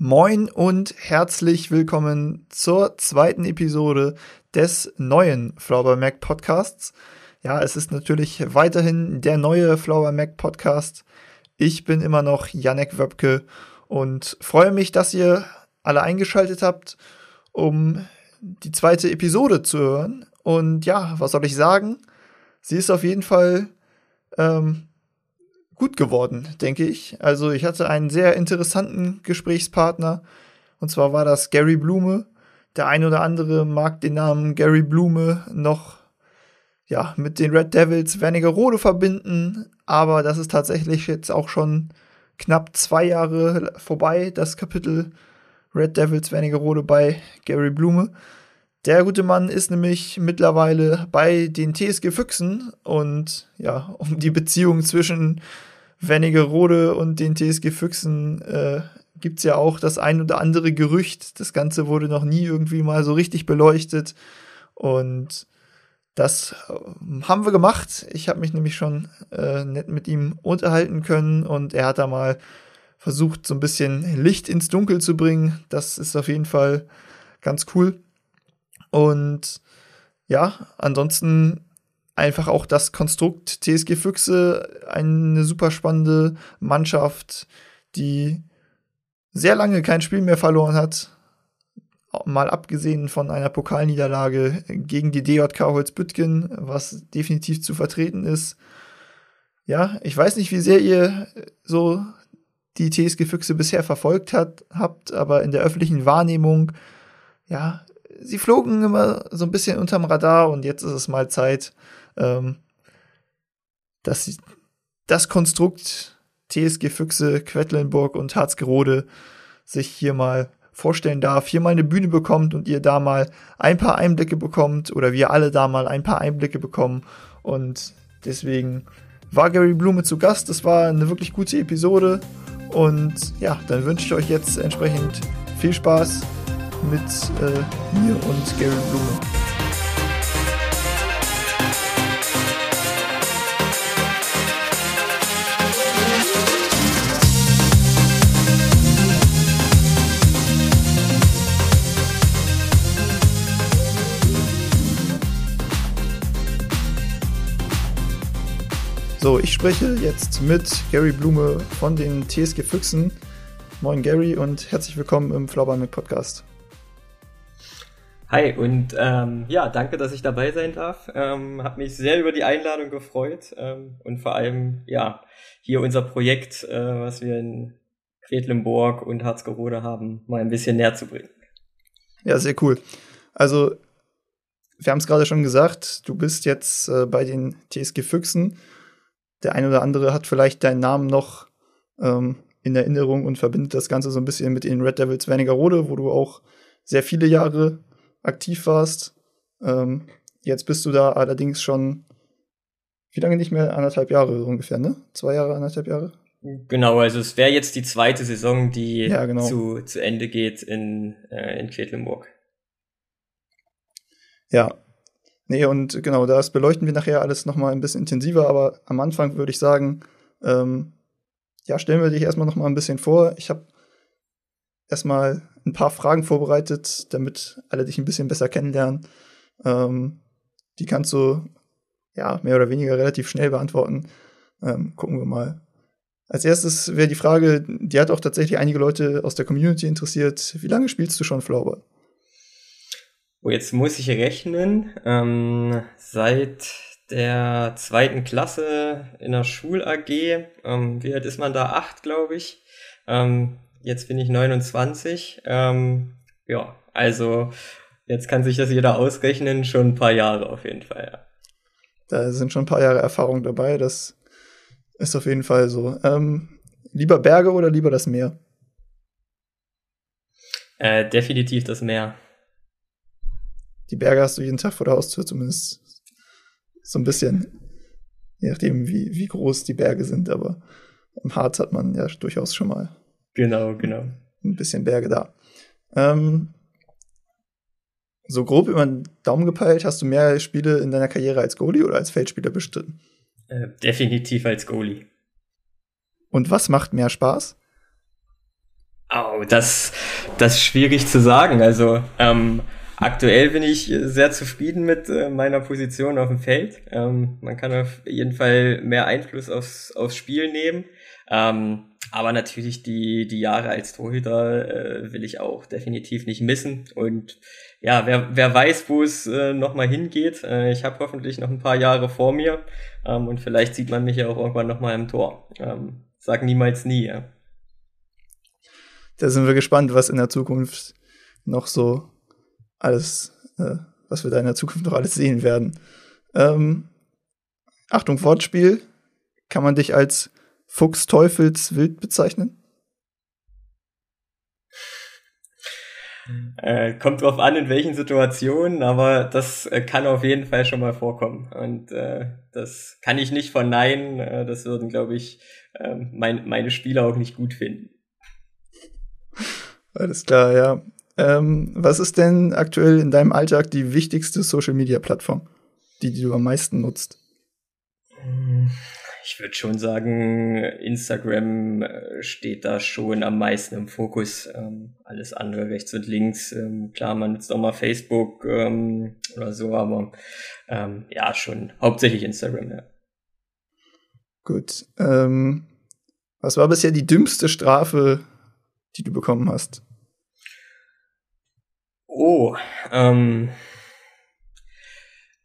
Moin und herzlich willkommen zur zweiten Episode des neuen Flower Mac Podcasts. Ja, es ist natürlich weiterhin der neue Flower Mac Podcast. Ich bin immer noch Janek Wöbke und freue mich, dass ihr alle eingeschaltet habt, um die zweite Episode zu hören. Und ja, was soll ich sagen? Sie ist auf jeden Fall ähm, gut geworden, denke ich. Also ich hatte einen sehr interessanten Gesprächspartner. Und zwar war das Gary Blume. Der ein oder andere mag den Namen Gary Blume noch ja, mit den Red Devils Wernigerode verbinden, aber das ist tatsächlich jetzt auch schon knapp zwei Jahre vorbei, das Kapitel Red Devils Wernigerode bei Gary Blume. Der gute Mann ist nämlich mittlerweile bei den TSG Füchsen und ja, um die Beziehung zwischen Wernigerode und den TSG Füchsen äh, gibt es ja auch das ein oder andere Gerücht. Das Ganze wurde noch nie irgendwie mal so richtig beleuchtet. Und das äh, haben wir gemacht. Ich habe mich nämlich schon äh, nett mit ihm unterhalten können und er hat da mal versucht, so ein bisschen Licht ins Dunkel zu bringen. Das ist auf jeden Fall ganz cool. Und ja, ansonsten einfach auch das Konstrukt TSG Füchse, eine super spannende Mannschaft, die sehr lange kein Spiel mehr verloren hat. Mal abgesehen von einer Pokalniederlage gegen die DJK Holzbüttgen, was definitiv zu vertreten ist. Ja, ich weiß nicht, wie sehr ihr so die TSG Füchse bisher verfolgt hat, habt, aber in der öffentlichen Wahrnehmung, ja, sie flogen immer so ein bisschen unterm Radar und jetzt ist es mal Zeit, ähm, dass das Konstrukt TSG Füchse, Quedlinburg und Harzgerode sich hier mal vorstellen darf, hier mal eine Bühne bekommt und ihr da mal ein paar Einblicke bekommt oder wir alle da mal ein paar Einblicke bekommen. Und deswegen war Gary Blume zu Gast. Das war eine wirklich gute Episode. Und ja, dann wünsche ich euch jetzt entsprechend viel Spaß mit äh, mir und Gary Blume. So, ich spreche jetzt mit Gary Blume von den TSG Füchsen. Moin Gary und herzlich willkommen im Flaubermilk Podcast. Hi und ähm, ja, danke, dass ich dabei sein darf. Ähm, hab mich sehr über die Einladung gefreut ähm, und vor allem ja hier unser Projekt, äh, was wir in Quedlinburg und Harzgerode haben, mal ein bisschen näher zu bringen. Ja, sehr cool. Also wir haben es gerade schon gesagt, du bist jetzt äh, bei den TSG Füchsen der eine oder andere hat vielleicht deinen Namen noch ähm, in Erinnerung und verbindet das Ganze so ein bisschen mit den Red Devils Wernigerode, wo du auch sehr viele Jahre aktiv warst. Ähm, jetzt bist du da allerdings schon wie lange nicht mehr? Anderthalb Jahre ungefähr, ne? Zwei Jahre, anderthalb Jahre? Genau, also es wäre jetzt die zweite Saison, die ja, genau. zu, zu Ende geht in, äh, in Quedlinburg. Ja, Nee, und genau, das beleuchten wir nachher alles nochmal ein bisschen intensiver, aber am Anfang würde ich sagen, ähm, ja, stellen wir dich erstmal nochmal ein bisschen vor. Ich habe erstmal ein paar Fragen vorbereitet, damit alle dich ein bisschen besser kennenlernen. Ähm, die kannst du ja mehr oder weniger relativ schnell beantworten. Ähm, gucken wir mal. Als erstes wäre die Frage, die hat auch tatsächlich einige Leute aus der Community interessiert. Wie lange spielst du schon Floorball? Oh, jetzt muss ich rechnen. Ähm, seit der zweiten Klasse in der Schul-AG, ähm, wie alt ist man da? Acht, glaube ich. Ähm, jetzt bin ich 29. Ähm, ja, also jetzt kann sich das jeder ausrechnen, schon ein paar Jahre auf jeden Fall, ja. Da sind schon ein paar Jahre Erfahrung dabei, das ist auf jeden Fall so. Ähm, lieber Berge oder lieber das Meer? Äh, definitiv das Meer die Berge hast du jeden Tag vor der Haustür, zumindest so ein bisschen. Je nachdem, wie, wie groß die Berge sind, aber im Harz hat man ja durchaus schon mal. Genau, genau. Ein bisschen Berge da. Ähm, so grob über den Daumen gepeilt, hast du mehr Spiele in deiner Karriere als Goalie oder als Feldspieler bestritten? Äh, definitiv als Goalie. Und was macht mehr Spaß? Oh, das, das ist schwierig zu sagen. Also ähm, aktuell bin ich sehr zufrieden mit äh, meiner Position auf dem Feld. Ähm, man kann auf jeden Fall mehr Einfluss aufs, aufs Spiel nehmen. Ähm, aber natürlich die, die Jahre als Torhüter äh, will ich auch definitiv nicht missen. Und ja, wer, wer weiß, wo es äh, nochmal hingeht. Äh, ich habe hoffentlich noch ein paar Jahre vor mir. Ähm, und vielleicht sieht man mich ja auch irgendwann nochmal im Tor. Ähm, sag niemals nie, ja. Da sind wir gespannt, was in der Zukunft noch so alles, äh, was wir da in der Zukunft noch alles sehen werden. Ähm, Achtung, Wortspiel. Kann man dich als Fuchs Teufels Wild bezeichnen? Äh, kommt drauf an, in welchen Situationen, aber das äh, kann auf jeden Fall schon mal vorkommen. Und äh, das kann ich nicht verneinen. Äh, das würden, glaube ich, ähm, mein, meine Spieler auch nicht gut finden. Alles klar, ja. Ähm, was ist denn aktuell in deinem Alltag die wichtigste Social-Media-Plattform, die, die du am meisten nutzt? Ich würde schon sagen, Instagram äh, steht da schon am meisten im Fokus. Ähm, alles andere rechts und links. Ähm, klar, man nutzt auch mal Facebook ähm, oder so, aber ähm, ja, schon hauptsächlich Instagram, ja. Gut. Ähm, was war bisher die dümmste Strafe, die du bekommen hast? Oh, ähm,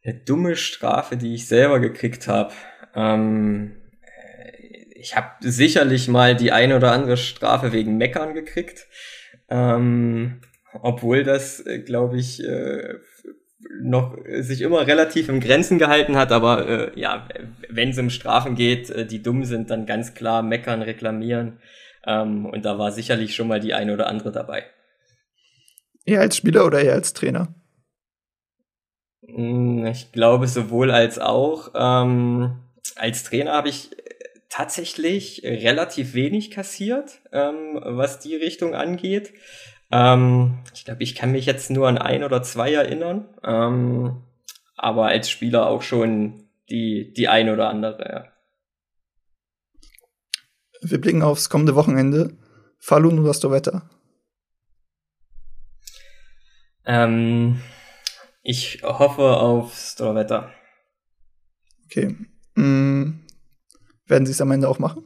eine dumme Strafe, die ich selber gekriegt habe. Ähm, ich habe sicherlich mal die eine oder andere Strafe wegen Meckern gekriegt. Ähm, obwohl das, äh, glaube ich, äh, noch sich immer relativ im Grenzen gehalten hat, aber äh, ja, wenn es um Strafen geht, äh, die dumm sind, dann ganz klar meckern, reklamieren. Ähm, und da war sicherlich schon mal die eine oder andere dabei. Eher als Spieler oder eher als Trainer? Hm, ich glaube sowohl als auch. Ähm, als Trainer habe ich tatsächlich relativ wenig kassiert, ähm, was die Richtung angeht. Ähm, ich glaube, ich kann mich jetzt nur an ein oder zwei erinnern, ähm, aber als Spieler auch schon die, die ein oder andere, ja. Wir blicken aufs kommende Wochenende. Falun oder Stowetta? Ähm, ich hoffe auf Stowetta. Okay. Werden sie es am Ende auch machen?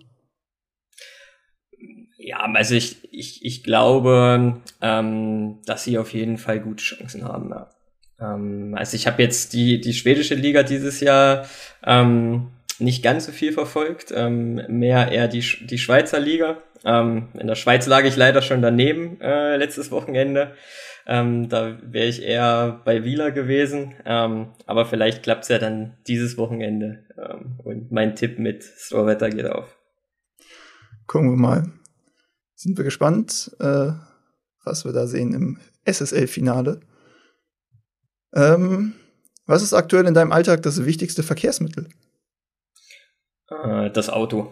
Ja, also ich, ich, ich glaube, ähm, dass sie auf jeden Fall gute Chancen haben. Ja. Ähm, also ich habe jetzt die, die schwedische Liga dieses Jahr ähm, nicht ganz so viel verfolgt, ähm, mehr eher die, die Schweizer Liga. Ähm, in der Schweiz lag ich leider schon daneben äh, letztes Wochenende. Ähm, da wäre ich eher bei Wieler gewesen. Ähm, aber vielleicht klappt's ja dann dieses Wochenende. Ähm, und mein Tipp mit Storwetter geht auf. Gucken wir mal. Sind wir gespannt, äh, was wir da sehen im SSL-Finale. Ähm, was ist aktuell in deinem Alltag das wichtigste Verkehrsmittel? Äh, das Auto.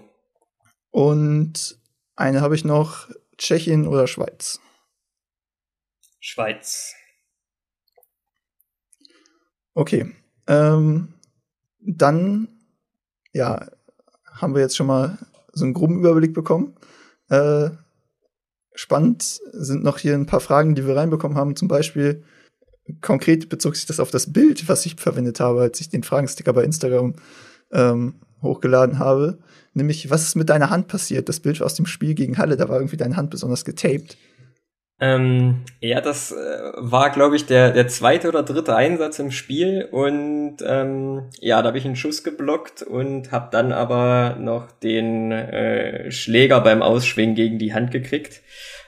Und eine habe ich noch, Tschechien oder Schweiz? Schweiz. Okay. Ähm, dann, ja, haben wir jetzt schon mal so einen groben Überblick bekommen. Äh, spannend sind noch hier ein paar Fragen, die wir reinbekommen haben. Zum Beispiel, konkret bezog sich das auf das Bild, was ich verwendet habe, als ich den Fragensticker bei Instagram ähm, hochgeladen habe. Nämlich, was ist mit deiner Hand passiert? Das Bild aus dem Spiel gegen Halle, da war irgendwie deine Hand besonders getaped. Ähm, ja, das äh, war, glaube ich, der, der zweite oder dritte Einsatz im Spiel und ähm, ja, da habe ich einen Schuss geblockt und habe dann aber noch den äh, Schläger beim Ausschwingen gegen die Hand gekriegt.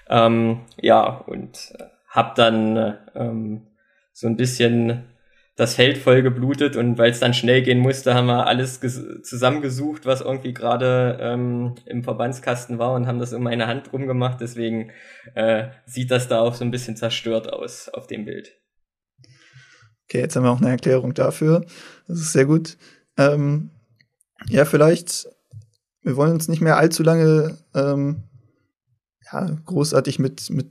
Ähm, ja, und habe dann äh, ähm, so ein bisschen das Feld voll geblutet und weil es dann schnell gehen musste, haben wir alles zusammengesucht, was irgendwie gerade ähm, im Verbandskasten war und haben das um meine Hand rumgemacht. Deswegen äh, sieht das da auch so ein bisschen zerstört aus auf dem Bild. Okay, jetzt haben wir auch eine Erklärung dafür. Das ist sehr gut. Ähm, ja, vielleicht, wir wollen uns nicht mehr allzu lange ähm, ja, großartig mit, mit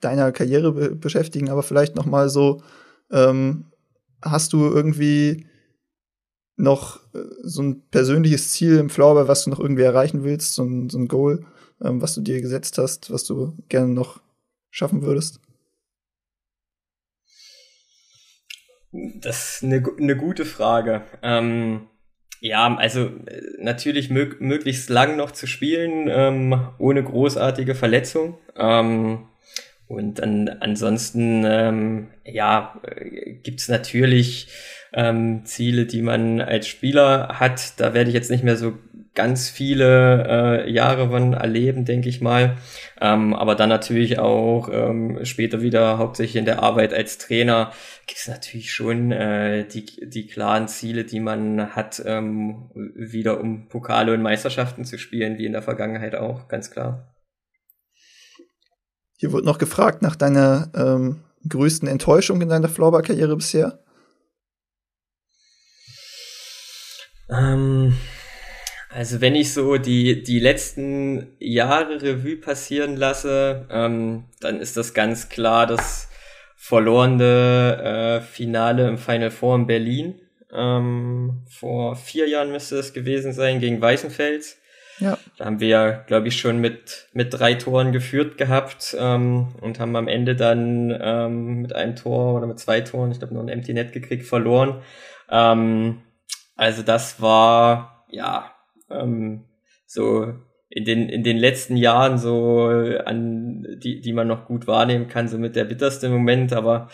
deiner Karriere be beschäftigen, aber vielleicht noch mal so ähm, hast du irgendwie noch äh, so ein persönliches Ziel im Flower, was du noch irgendwie erreichen willst, so ein, so ein Goal, ähm, was du dir gesetzt hast, was du gerne noch schaffen würdest? Das ist eine, eine gute Frage. Ähm, ja, also äh, natürlich mög möglichst lang noch zu spielen, ähm, ohne großartige Verletzung. Ähm, und dann ansonsten, ähm, ja, äh, gibt's natürlich ähm, Ziele, die man als Spieler hat. Da werde ich jetzt nicht mehr so ganz viele äh, Jahre von erleben, denke ich mal. Ähm, aber dann natürlich auch ähm, später wieder hauptsächlich in der Arbeit als Trainer gibt es natürlich schon äh, die, die klaren Ziele, die man hat, ähm, wieder um Pokale und Meisterschaften zu spielen, wie in der Vergangenheit auch, ganz klar. Hier wurde noch gefragt nach deiner ähm, größten Enttäuschung in deiner Floorball-Karriere bisher. Ähm, also wenn ich so die, die letzten Jahre Revue passieren lasse, ähm, dann ist das ganz klar das verlorene äh, Finale im Final Four in Berlin. Ähm, vor vier Jahren müsste es gewesen sein, gegen Weißenfels. Ja. Da haben wir, glaube ich, schon mit, mit drei Toren geführt gehabt ähm, und haben am Ende dann ähm, mit einem Tor oder mit zwei Toren, ich glaube, nur ein Empty Net gekriegt, verloren. Ähm, also das war, ja, ähm, so in den, in den letzten Jahren so an, die, die man noch gut wahrnehmen kann, so mit der bitterste Moment, aber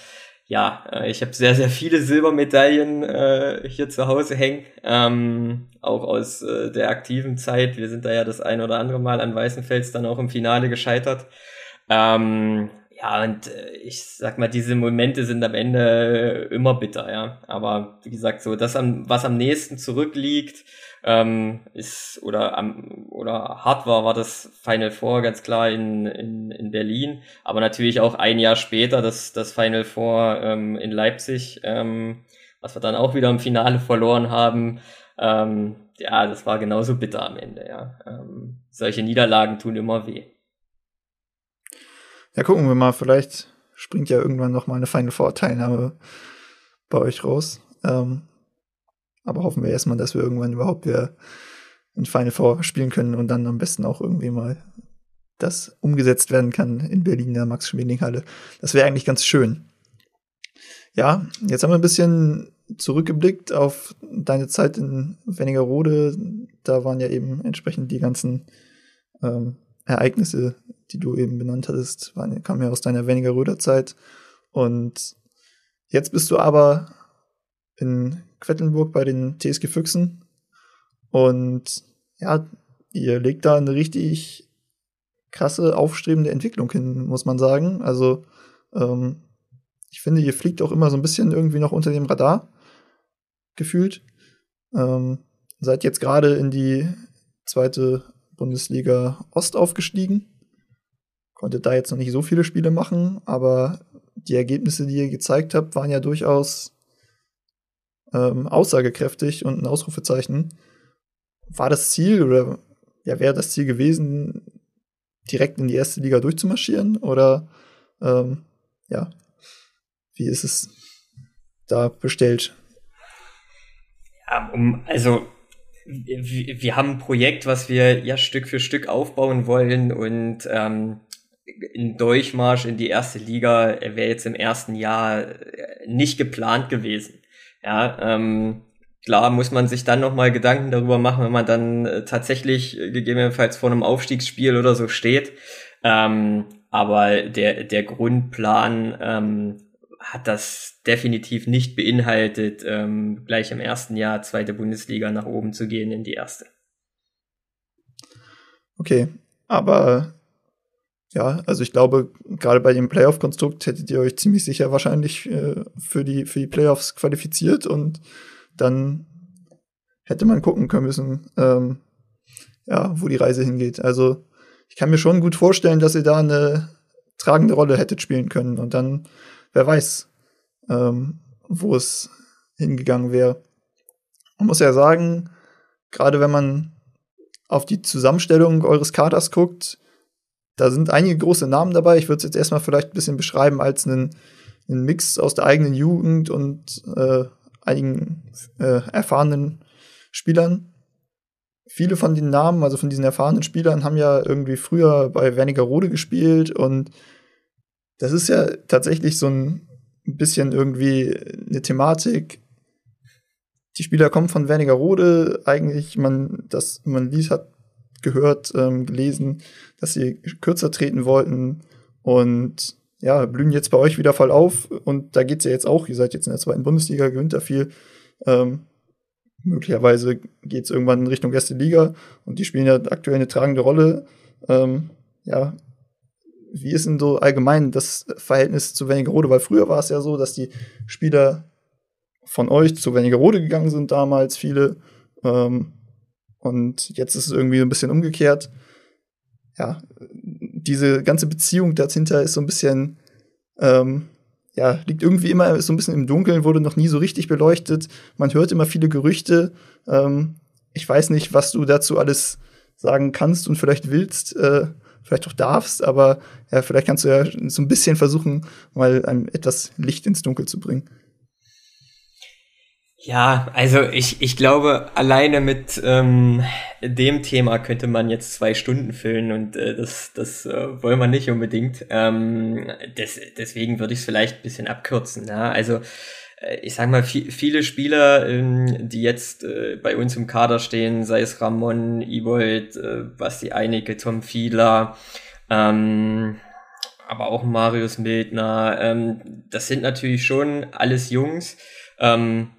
ja, äh, ich habe sehr, sehr viele Silbermedaillen äh, hier zu Hause hängen, ähm, auch aus äh, der aktiven Zeit. Wir sind da ja das ein oder andere Mal an Weißenfels dann auch im Finale gescheitert. Ähm, ja, und äh, ich sag mal, diese Momente sind am Ende immer bitter, ja. Aber wie gesagt, so das, am, was am nächsten zurückliegt, ähm, ist oder am oder hart war, war das Final Four ganz klar in, in, in Berlin, aber natürlich auch ein Jahr später das, das Final Four ähm, in Leipzig, ähm, was wir dann auch wieder im Finale verloren haben. Ähm, ja, das war genauso bitter am Ende, ja. Ähm, solche Niederlagen tun immer weh. Ja, gucken wir mal, vielleicht springt ja irgendwann noch mal eine Final Four Teilnahme bei euch raus. Ähm, aber hoffen wir erstmal, dass wir irgendwann überhaupt wieder in Final Four spielen können und dann am besten auch irgendwie mal das umgesetzt werden kann in Berlin der Max-Schmeling-Halle. Das wäre eigentlich ganz schön. Ja, jetzt haben wir ein bisschen zurückgeblickt auf deine Zeit in Wernigerode. Da waren ja eben entsprechend die ganzen ähm, Ereignisse, die du eben benannt hattest, waren, kamen ja aus deiner Wernigeröder Zeit. Und jetzt bist du aber in Quedlinburg bei den TSG Füchsen. Und ja, ihr legt da eine richtig krasse, aufstrebende Entwicklung hin, muss man sagen. Also, ähm, ich finde, ihr fliegt auch immer so ein bisschen irgendwie noch unter dem Radar, gefühlt. Ähm, seid jetzt gerade in die zweite Bundesliga Ost aufgestiegen. Konntet da jetzt noch nicht so viele Spiele machen, aber die Ergebnisse, die ihr gezeigt habt, waren ja durchaus ähm, aussagekräftig und ein Ausrufezeichen. War das Ziel oder ja, wäre das Ziel gewesen, direkt in die erste Liga durchzumarschieren? Oder ähm, ja, wie ist es da bestellt? Ja, um, also wir, haben ein Projekt, was wir ja Stück für Stück aufbauen wollen und ähm, ein Durchmarsch in die erste Liga wäre jetzt im ersten Jahr nicht geplant gewesen. Ja, ähm, klar muss man sich dann nochmal Gedanken darüber machen, wenn man dann äh, tatsächlich äh, gegebenenfalls vor einem Aufstiegsspiel oder so steht. Ähm, aber der, der Grundplan ähm, hat das definitiv nicht beinhaltet, ähm, gleich im ersten Jahr zweite Bundesliga nach oben zu gehen in die erste. Okay, aber ja, also ich glaube, gerade bei dem Playoff-Konstrukt hättet ihr euch ziemlich sicher wahrscheinlich äh, für, die, für die Playoffs qualifiziert und dann hätte man gucken können müssen, ähm, ja, wo die Reise hingeht. Also ich kann mir schon gut vorstellen, dass ihr da eine tragende Rolle hättet spielen können und dann, wer weiß, ähm, wo es hingegangen wäre. Man muss ja sagen, gerade wenn man auf die Zusammenstellung eures Kaders guckt, da sind einige große Namen dabei. Ich würde es jetzt erstmal vielleicht ein bisschen beschreiben als einen, einen Mix aus der eigenen Jugend und äh, einigen äh, erfahrenen Spielern. viele von den Namen, also von diesen erfahrenen Spielern, haben ja irgendwie früher bei Wernigerode gespielt und das ist ja tatsächlich so ein bisschen irgendwie eine Thematik. Die Spieler kommen von Wernigerode, eigentlich man das man liest hat gehört, ähm, gelesen, dass sie kürzer treten wollten und ja, blühen jetzt bei euch wieder voll auf und da geht's ja jetzt auch, ihr seid jetzt in der zweiten Bundesliga, gewinnt da viel. Ähm, möglicherweise geht's irgendwann in Richtung erste Liga und die spielen ja aktuell eine tragende Rolle. Ähm, ja, wie ist denn so allgemein das Verhältnis zu Wernigerode? Weil früher war es ja so, dass die Spieler von euch zu Wernigerode gegangen sind damals, viele. Ähm, und jetzt ist es irgendwie ein bisschen umgekehrt. Ja, diese ganze Beziehung dahinter ist so ein bisschen, ähm, ja, liegt irgendwie immer so ein bisschen im Dunkeln, wurde noch nie so richtig beleuchtet. Man hört immer viele Gerüchte. Ähm, ich weiß nicht, was du dazu alles sagen kannst und vielleicht willst, äh, vielleicht auch darfst, aber ja, vielleicht kannst du ja so ein bisschen versuchen, mal ein, etwas Licht ins Dunkel zu bringen. Ja, also ich, ich glaube, alleine mit ähm, dem Thema könnte man jetzt zwei Stunden füllen und äh, das, das äh, wollen wir nicht unbedingt. Ähm, des, deswegen würde ich es vielleicht ein bisschen abkürzen. Ja? Also äh, ich sag mal, viel, viele Spieler, ähm, die jetzt äh, bei uns im Kader stehen, sei es Ramon, Ibold, äh, Basti Einige, Tom Fiedler, ähm, aber auch Marius Mildner, ähm, das sind natürlich schon alles Jungs, ähm,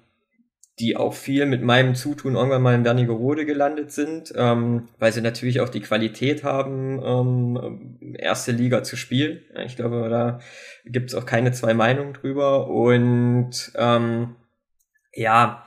die auch viel mit meinem Zutun irgendwann mal in Wernigerode gelandet sind, ähm, weil sie natürlich auch die Qualität haben, ähm, erste Liga zu spielen. Ich glaube, da gibt's auch keine zwei Meinungen drüber. Und ähm, ja,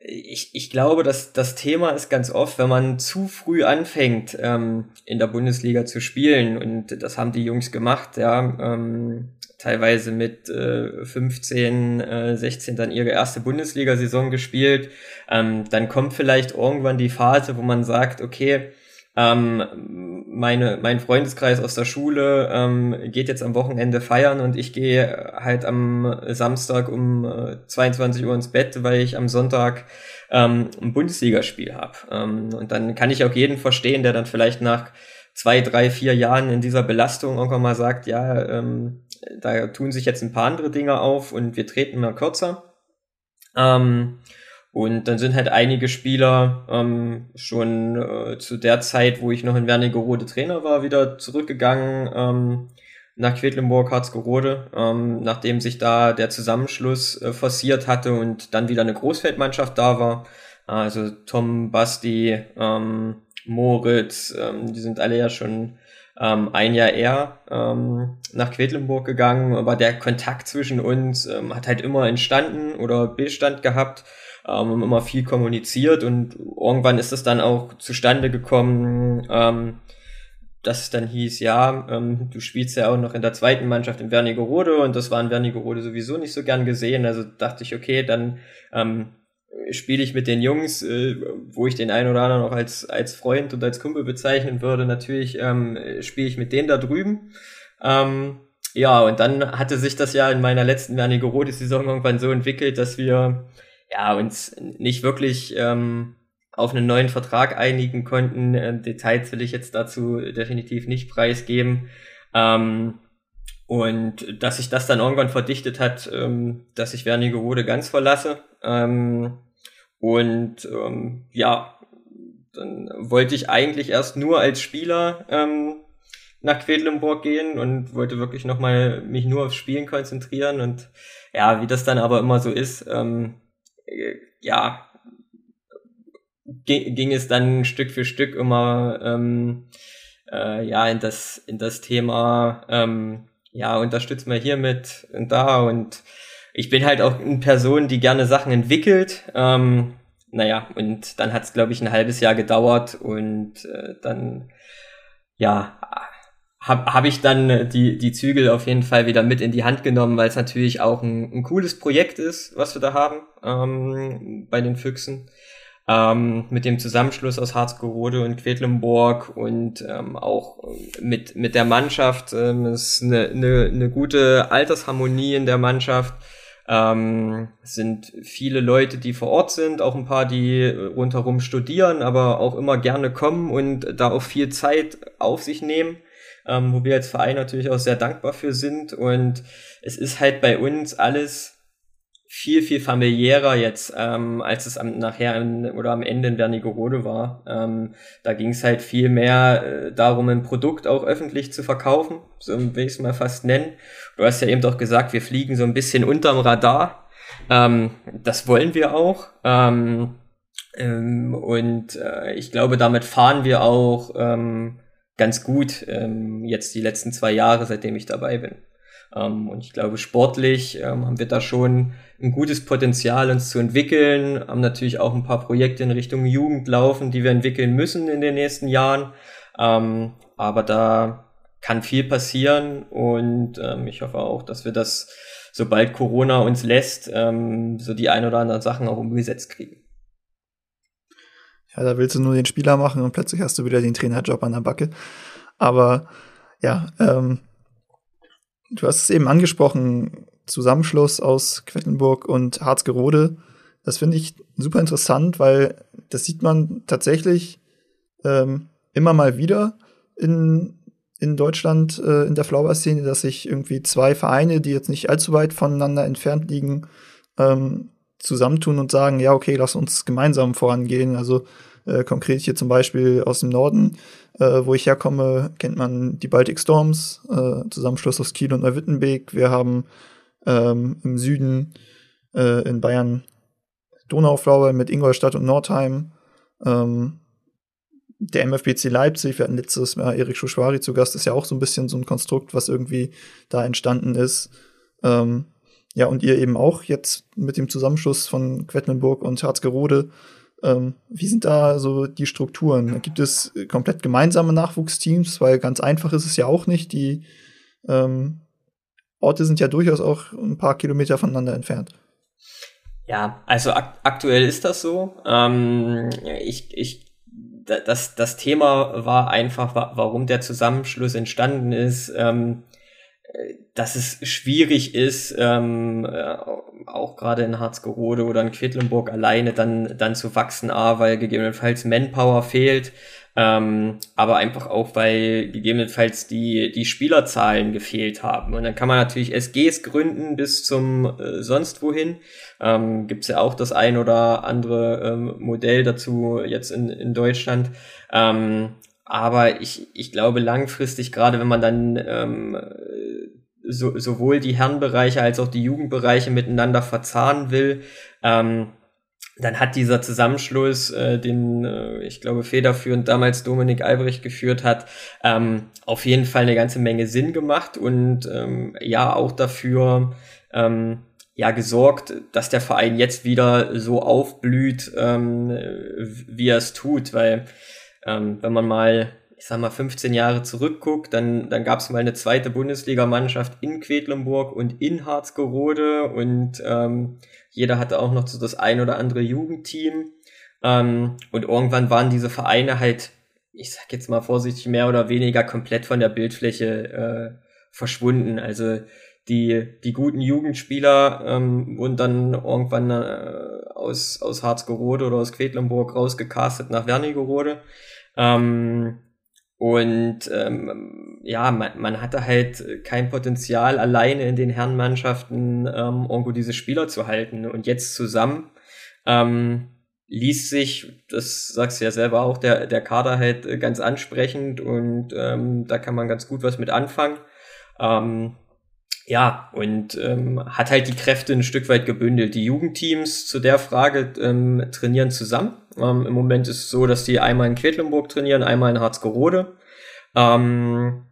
ich, ich glaube, dass das Thema ist ganz oft, wenn man zu früh anfängt, ähm, in der Bundesliga zu spielen, und das haben die Jungs gemacht, ja, ähm, teilweise mit äh, 15, äh, 16 dann ihre erste Bundesliga-Saison gespielt. Ähm, dann kommt vielleicht irgendwann die Phase, wo man sagt, okay, ähm, meine, mein Freundeskreis aus der Schule ähm, geht jetzt am Wochenende feiern und ich gehe halt am Samstag um äh, 22 Uhr ins Bett, weil ich am Sonntag ähm, ein Bundesligaspiel habe. Ähm, und dann kann ich auch jeden verstehen, der dann vielleicht nach zwei, drei, vier Jahren in dieser Belastung irgendwann mal sagt, ja, ähm, da tun sich jetzt ein paar andere Dinge auf und wir treten mal kürzer. Ähm, und dann sind halt einige Spieler ähm, schon äh, zu der Zeit, wo ich noch in Wernigerode Trainer war, wieder zurückgegangen ähm, nach Quedlinburg, Harzgerode, ähm, nachdem sich da der Zusammenschluss äh, forciert hatte und dann wieder eine Großfeldmannschaft da war. Also Tom, Basti, ähm, Moritz, ähm, die sind alle ja schon ähm, ein Jahr eher ähm, nach Quedlinburg gegangen, aber der Kontakt zwischen uns ähm, hat halt immer entstanden oder Bestand gehabt, ähm, immer viel kommuniziert und irgendwann ist es dann auch zustande gekommen, ähm, dass es dann hieß, ja, ähm, du spielst ja auch noch in der zweiten Mannschaft in Wernigerode und das war in Wernigerode sowieso nicht so gern gesehen, also dachte ich, okay, dann ähm, spiele ich mit den Jungs, äh, wo ich den einen oder anderen auch als, als Freund und als Kumpel bezeichnen würde, natürlich ähm, spiele ich mit denen da drüben. Ähm, ja, und dann hatte sich das ja in meiner letzten Wernigerode-Saison irgendwann so entwickelt, dass wir ja uns nicht wirklich ähm, auf einen neuen Vertrag einigen konnten. Äh, Details will ich jetzt dazu definitiv nicht preisgeben. Ähm, und dass sich das dann irgendwann verdichtet hat, ähm, dass ich Wernigerode ganz verlasse. Ähm, und ähm, ja, dann wollte ich eigentlich erst nur als Spieler ähm, nach Quedlinburg gehen und wollte wirklich nochmal mich nur aufs Spielen konzentrieren. Und ja, wie das dann aber immer so ist, ähm, äh, ja, ging, ging es dann Stück für Stück immer ähm, äh, ja in das in das Thema ja unterstützt mal hier mit und da und ich bin halt auch eine Person, die gerne Sachen entwickelt. Ähm, naja, und dann hat es, glaube ich, ein halbes Jahr gedauert und äh, dann, ja, habe hab ich dann die, die Zügel auf jeden Fall wieder mit in die Hand genommen, weil es natürlich auch ein, ein cooles Projekt ist, was wir da haben ähm, bei den Füchsen. Ähm, mit dem Zusammenschluss aus Harzgerode und Quedlinburg und ähm, auch mit, mit der Mannschaft. Ähm, ist eine, eine, eine gute Altersharmonie in der Mannschaft Ähm, sind viele Leute, die vor Ort sind, auch ein paar, die rundherum studieren, aber auch immer gerne kommen und da auch viel Zeit auf sich nehmen, ähm, wo wir als Verein natürlich auch sehr dankbar für sind. Und es ist halt bei uns alles viel, viel familiärer jetzt, ähm, als es am, nachher in, oder am Ende in Wernigerode war. Ähm, da ging es halt viel mehr äh, darum, ein Produkt auch öffentlich zu verkaufen, so will ich es mal fast nennen. Du hast ja eben doch gesagt, wir fliegen so ein bisschen unterm Radar. Ähm, das wollen wir auch. Ähm, ähm, und äh, ich glaube, damit fahren wir auch ähm, ganz gut ähm, jetzt die letzten zwei Jahre, seitdem ich dabei bin. Ähm, und ich glaube, sportlich ähm, haben wir da schon ein gutes Potenzial, uns zu entwickeln, haben natürlich auch ein paar Projekte in Richtung Jugend laufen, die wir entwickeln müssen in den nächsten Jahren. Ähm, aber da kann viel passieren und ich hoffe auch, dass wir das, sobald Corona uns lässt, so die ein oder anderen Sachen auch umgesetzt kriegen. Ja, da willst du nur den Spieler machen und plötzlich hast du wieder den Trainerjob an der Backe. Aber ja, ähm, du hast es eben angesprochen, Zusammenschluss aus Quedlinburg und Harzgerode. Das finde ich super interessant, weil das sieht man tatsächlich ähm, immer mal wieder in, in Deutschland, äh, in der Flower-Szene, dass sich irgendwie zwei Vereine, die jetzt nicht allzu weit voneinander entfernt liegen, ähm, zusammentun und sagen, ja, okay, lass uns gemeinsam vorangehen. Also äh, konkret hier zum Beispiel aus dem Norden, äh, wo ich herkomme, kennt man die Baltic Storms, äh, Zusammenschluss aus Kiel und Neuwittenbeek. Wir haben ähm, im Süden äh, in Bayern Donauflaue mit Ingolstadt und Nordheim. Ähm, der MFBC Leipzig, wir hatten letztes Mal Erik Schuschwari zu Gast, ist ja auch so ein bisschen so ein Konstrukt, was irgendwie da entstanden ist. Ähm, ja, und ihr eben auch jetzt mit dem Zusammenschluss von Quedlinburg und Harzgerode. Ähm, wie sind da so die Strukturen? Gibt es komplett gemeinsame Nachwuchsteams? Weil ganz einfach ist es ja auch nicht. Die ähm, Orte sind ja durchaus auch ein paar Kilometer voneinander entfernt. Ja, also ak aktuell ist das so. Ähm, ich, ich, das, das Thema war einfach, warum der Zusammenschluss entstanden ist. Ähm, dass es schwierig ist, ähm, äh, auch gerade in Harzgerode oder in Quedlinburg alleine dann, dann zu wachsen, A, weil gegebenenfalls Manpower fehlt, ähm, aber einfach auch, weil gegebenenfalls die, die Spielerzahlen gefehlt haben. Und dann kann man natürlich SGs gründen bis zum äh, sonst wohin. Ähm, Gibt ja auch das ein oder andere ähm, Modell dazu jetzt in, in Deutschland. Ähm, aber ich, ich glaube langfristig, gerade wenn man dann ähm, so, sowohl die Herrenbereiche als auch die Jugendbereiche miteinander verzahnen will, ähm, dann hat dieser Zusammenschluss, äh, den äh, ich glaube federführend damals Dominik Albrecht geführt hat, ähm, auf jeden Fall eine ganze Menge Sinn gemacht und ähm, ja auch dafür ähm, ja gesorgt, dass der Verein jetzt wieder so aufblüht, ähm, wie er es tut, weil ähm, wenn man mal ich sag mal, 15 Jahre zurückguckt, dann, dann gab es mal eine zweite Bundesligamannschaft in Quedlinburg und in Harzgerode und ähm, jeder hatte auch noch so das ein oder andere Jugendteam. Ähm, und irgendwann waren diese Vereine halt, ich sag jetzt mal vorsichtig, mehr oder weniger komplett von der Bildfläche äh, verschwunden. Also die, die guten Jugendspieler ähm, wurden dann irgendwann äh, aus, aus Harzgerode oder aus Quedlinburg rausgecastet nach Wernigerode. Ähm, und ähm, ja, man, man hatte halt kein Potenzial, alleine in den Herrenmannschaften ähm, irgendwo diese Spieler zu halten. Und jetzt zusammen ähm, liest sich, das sagst du ja selber auch, der, der Kader halt ganz ansprechend und ähm, da kann man ganz gut was mit anfangen. Ähm, ja, und ähm, hat halt die Kräfte ein Stück weit gebündelt. Die Jugendteams zu der Frage ähm, trainieren zusammen. Ähm, Im Moment ist es so, dass die einmal in Quedlinburg trainieren, einmal in Harzgerode. Ähm,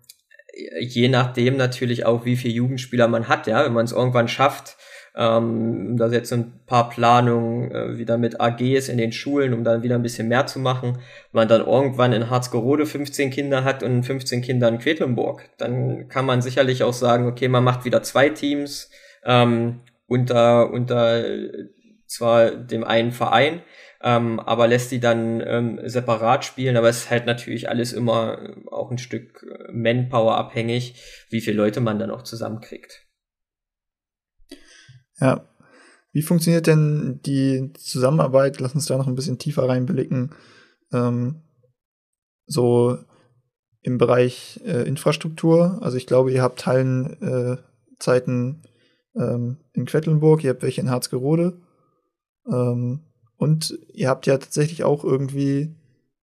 je nachdem natürlich auch, wie viele Jugendspieler man hat, ja, wenn man es irgendwann schafft, ähm, da jetzt ein paar Planungen äh, wieder mit AGs in den Schulen, um dann wieder ein bisschen mehr zu machen. Wenn man dann irgendwann in Harzgerode 15 Kinder hat und 15 Kinder in Quedlinburg, dann kann man sicherlich auch sagen, okay, man macht wieder zwei Teams ähm, unter, unter zwar dem einen Verein, ähm, aber lässt die dann ähm, separat spielen. Aber es ist halt natürlich alles immer auch ein Stück Manpower abhängig, wie viele Leute man dann auch zusammenkriegt. Ja, Wie funktioniert denn die Zusammenarbeit? Lass uns da noch ein bisschen tiefer reinblicken. Ähm, so im Bereich äh, Infrastruktur. Also ich glaube, ihr habt Hallenzeiten äh, ähm, in Quedlinburg, ihr habt welche in Harzgerode. Ähm, und ihr habt ja tatsächlich auch irgendwie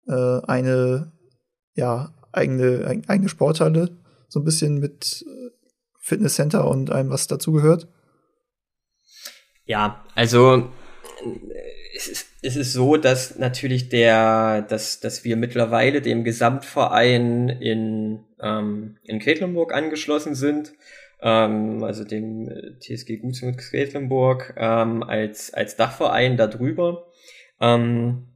äh, eine ja, eigene, eigene Sporthalle, so ein bisschen mit äh, Fitnesscenter und allem, was dazugehört. Ja, also es ist, es ist so, dass natürlich der, dass, dass wir mittlerweile dem Gesamtverein in, ähm, in Quedlinburg angeschlossen sind, ähm, also dem TSG Gutsmut Quedlinburg ähm, als, als Dachverein darüber. Ähm,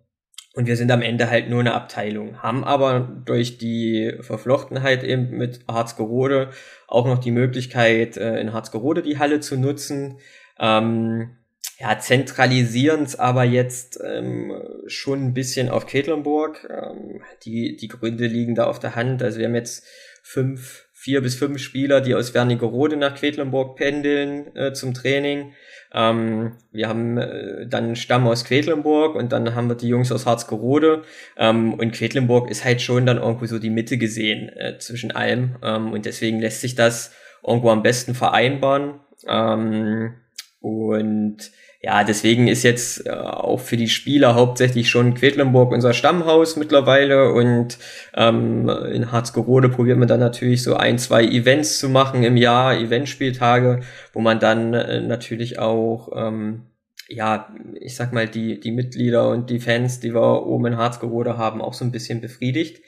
und wir sind am Ende halt nur eine Abteilung, haben aber durch die Verflochtenheit eben mit Harzgerode auch noch die Möglichkeit, äh, in Harzgerode die Halle zu nutzen. Ähm, ja, zentralisieren es aber jetzt ähm, schon ein bisschen auf Ketlenburg. Ähm, die, die Gründe liegen da auf der Hand. Also wir haben jetzt fünf, vier bis fünf Spieler, die aus Wernigerode nach Quedlinburg pendeln äh, zum Training. Ähm, wir haben äh, dann einen Stamm aus Quedlinburg und dann haben wir die Jungs aus Harzgerode. Ähm, und Quedlinburg ist halt schon dann irgendwo so die Mitte gesehen äh, zwischen allem. Ähm, und deswegen lässt sich das irgendwo am besten vereinbaren. Ähm, und ja, deswegen ist jetzt äh, auch für die Spieler hauptsächlich schon Quedlinburg unser Stammhaus mittlerweile und ähm, in Harzgerode probiert man dann natürlich so ein, zwei Events zu machen im Jahr, Eventspieltage, wo man dann äh, natürlich auch ähm, ja, ich sag mal, die, die Mitglieder und die Fans, die wir oben in Harzgerode haben, auch so ein bisschen befriedigt.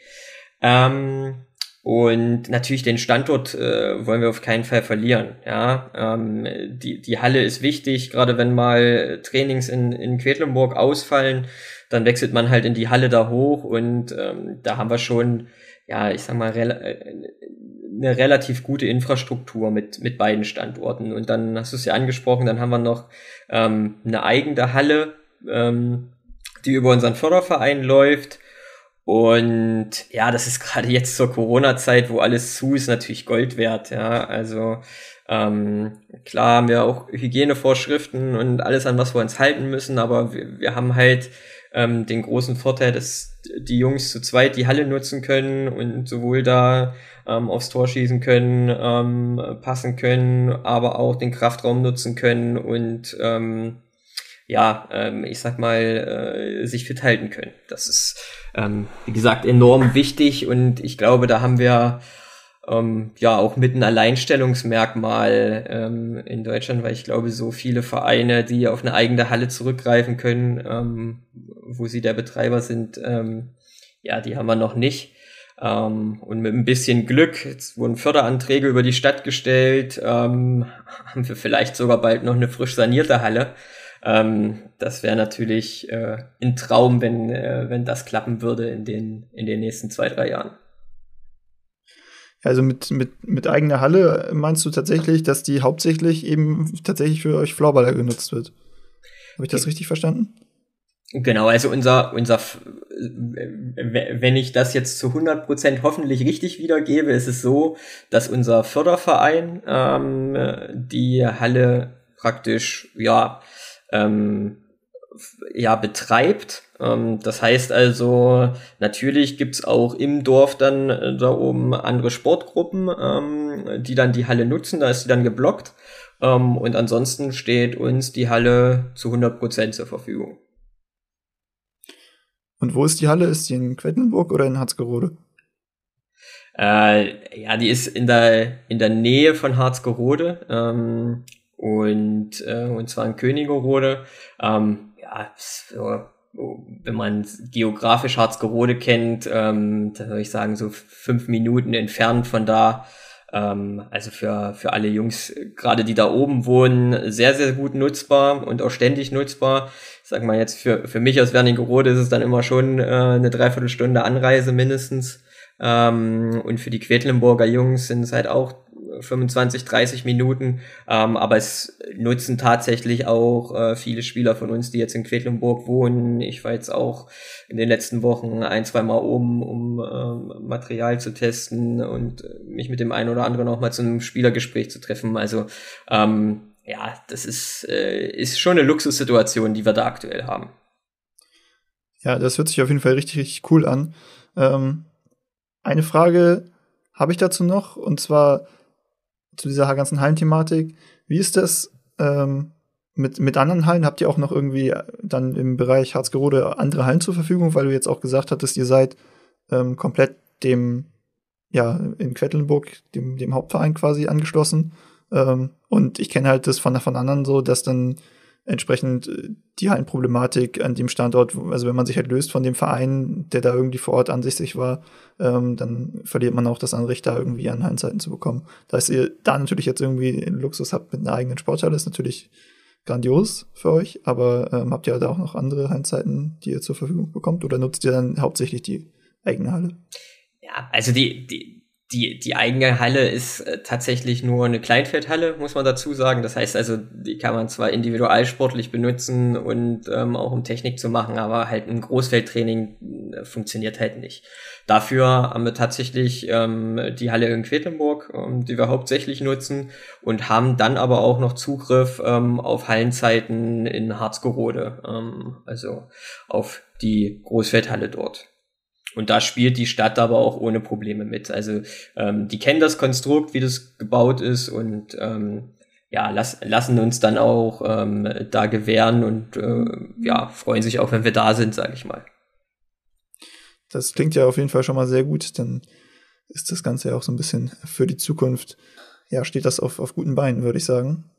Ähm, und natürlich den Standort äh, wollen wir auf keinen Fall verlieren. Ja, ähm, die, die Halle ist wichtig, gerade wenn mal Trainings in, in Quedlinburg ausfallen, dann wechselt man halt in die Halle da hoch und ähm, da haben wir schon, ja, ich sag mal, rel äh, eine relativ gute Infrastruktur mit, mit beiden Standorten. Und dann hast du es ja angesprochen, dann haben wir noch ähm, eine eigene Halle, ähm, die über unseren Förderverein läuft und ja, das ist gerade jetzt zur Corona-Zeit, wo alles zu ist, natürlich Gold wert. Ja, also ähm, klar haben wir auch Hygienevorschriften und alles, an was wir uns halten müssen, aber wir, wir haben halt ähm, den großen Vorteil, dass die Jungs zu zweit die Halle nutzen können und sowohl da ähm, aufs Tor schießen können, ähm, passen können, aber auch den Kraftraum nutzen können und ähm, ja, ähm, ich sag mal, äh, sich fit halten können. Das ist, ähm, wie gesagt, enorm wichtig und ich glaube, da haben wir ähm, ja auch mit ein Alleinstellungsmerkmal ähm, in Deutschland, weil ich glaube, so viele Vereine, die auf eine eigene Halle zurückgreifen können, ähm, wo sie der Betreiber sind, ähm, ja, die haben wir noch nicht. Ähm, und mit ein bisschen Glück, jetzt wurden Förderanträge über die Stadt gestellt, ähm, haben wir vielleicht sogar bald noch eine frisch sanierte Halle. Ähm, das wäre natürlich äh, ein Traum, wenn, äh, wenn das klappen würde in den, in den nächsten zwei, drei Jahren. Also mit, mit, mit eigener Halle meinst du tatsächlich, dass die hauptsächlich eben tatsächlich für euch Floorballer genutzt wird? Habe ich das richtig verstanden? Genau, also unser, unser, wenn ich das jetzt zu 100 Prozent hoffentlich richtig wiedergebe, ist es so, dass unser Förderverein ähm, die Halle praktisch, ja, ähm, ja, betreibt. Ähm, das heißt also, natürlich gibt's auch im Dorf dann äh, da oben andere Sportgruppen, ähm, die dann die Halle nutzen, da ist sie dann geblockt. Ähm, und ansonsten steht uns die Halle zu 100 Prozent zur Verfügung. Und wo ist die Halle? Ist sie in Quedlinburg oder in Harzgerode? Äh, ja, die ist in der, in der Nähe von Harzgerode. Ähm, und, äh, und zwar in Königerode. Ähm, ja, so, wenn man geografisch Harzgerode kennt, ähm, da würde ich sagen, so fünf Minuten entfernt von da. Ähm, also für, für alle Jungs, gerade die da oben wohnen, sehr, sehr gut nutzbar und auch ständig nutzbar. Ich sag mal jetzt, für, für mich aus Wernigerode ist es dann immer schon äh, eine Dreiviertelstunde Anreise mindestens. Ähm, und für die Quedlinburger Jungs sind es halt auch 25, 30 Minuten. Ähm, aber es nutzen tatsächlich auch äh, viele Spieler von uns, die jetzt in Quedlinburg wohnen. Ich war jetzt auch in den letzten Wochen ein, zwei Mal oben, um ähm, Material zu testen und mich mit dem einen oder anderen auch mal zu einem Spielergespräch zu treffen. Also ähm, ja, das ist, äh, ist schon eine Luxussituation, die wir da aktuell haben. Ja, das hört sich auf jeden Fall richtig, richtig cool an. Ähm, eine Frage habe ich dazu noch, und zwar zu dieser ganzen Hallenthematik. Wie ist das ähm, mit, mit anderen Hallen? Habt ihr auch noch irgendwie dann im Bereich Harzgerode andere Hallen zur Verfügung, weil du jetzt auch gesagt hattest, ihr seid ähm, komplett dem, ja, in Quedlinburg, dem, dem Hauptverein quasi angeschlossen. Ähm, und ich kenne halt das von, von anderen so, dass dann entsprechend äh, die Hallenproblematik an dem Standort, also wenn man sich halt löst von dem Verein, der da irgendwie vor Ort ansichtig war, ähm, dann verliert man auch das Anrecht, da irgendwie an Hallenzeiten zu bekommen. Da ist ihr da natürlich jetzt irgendwie Luxus habt mit einer eigenen Sporthalle, ist natürlich grandios für euch, aber ähm, habt ihr da auch noch andere Hallenzeiten, die ihr zur Verfügung bekommt oder nutzt ihr dann hauptsächlich die eigene Halle? Ja, also die, die, die, die eigene Halle ist äh, tatsächlich nur eine Kleinfeldhalle, muss man dazu sagen. Das heißt also, die kann man zwar individualsportlich benutzen und ähm, auch um Technik zu machen, aber halt ein Großfeldtraining äh, funktioniert halt nicht. Dafür haben wir tatsächlich ähm, die Halle in Quedlinburg, ähm, die wir hauptsächlich nutzen und haben dann aber auch noch Zugriff ähm, auf Hallenzeiten in Harzgerode, ähm, also auf die Großfeldhalle dort. Und da spielt die Stadt aber auch ohne Probleme mit. Also ähm, die kennen das Konstrukt, wie das gebaut ist und ähm, ja, lass, lassen uns dann auch ähm, da gewähren und äh, ja, freuen sich auch, wenn wir da sind, sage ich mal. Das klingt ja auf jeden Fall schon mal sehr gut, dann ist das Ganze ja auch so ein bisschen für die Zukunft, ja, steht das auf, auf guten Beinen, würde ich sagen.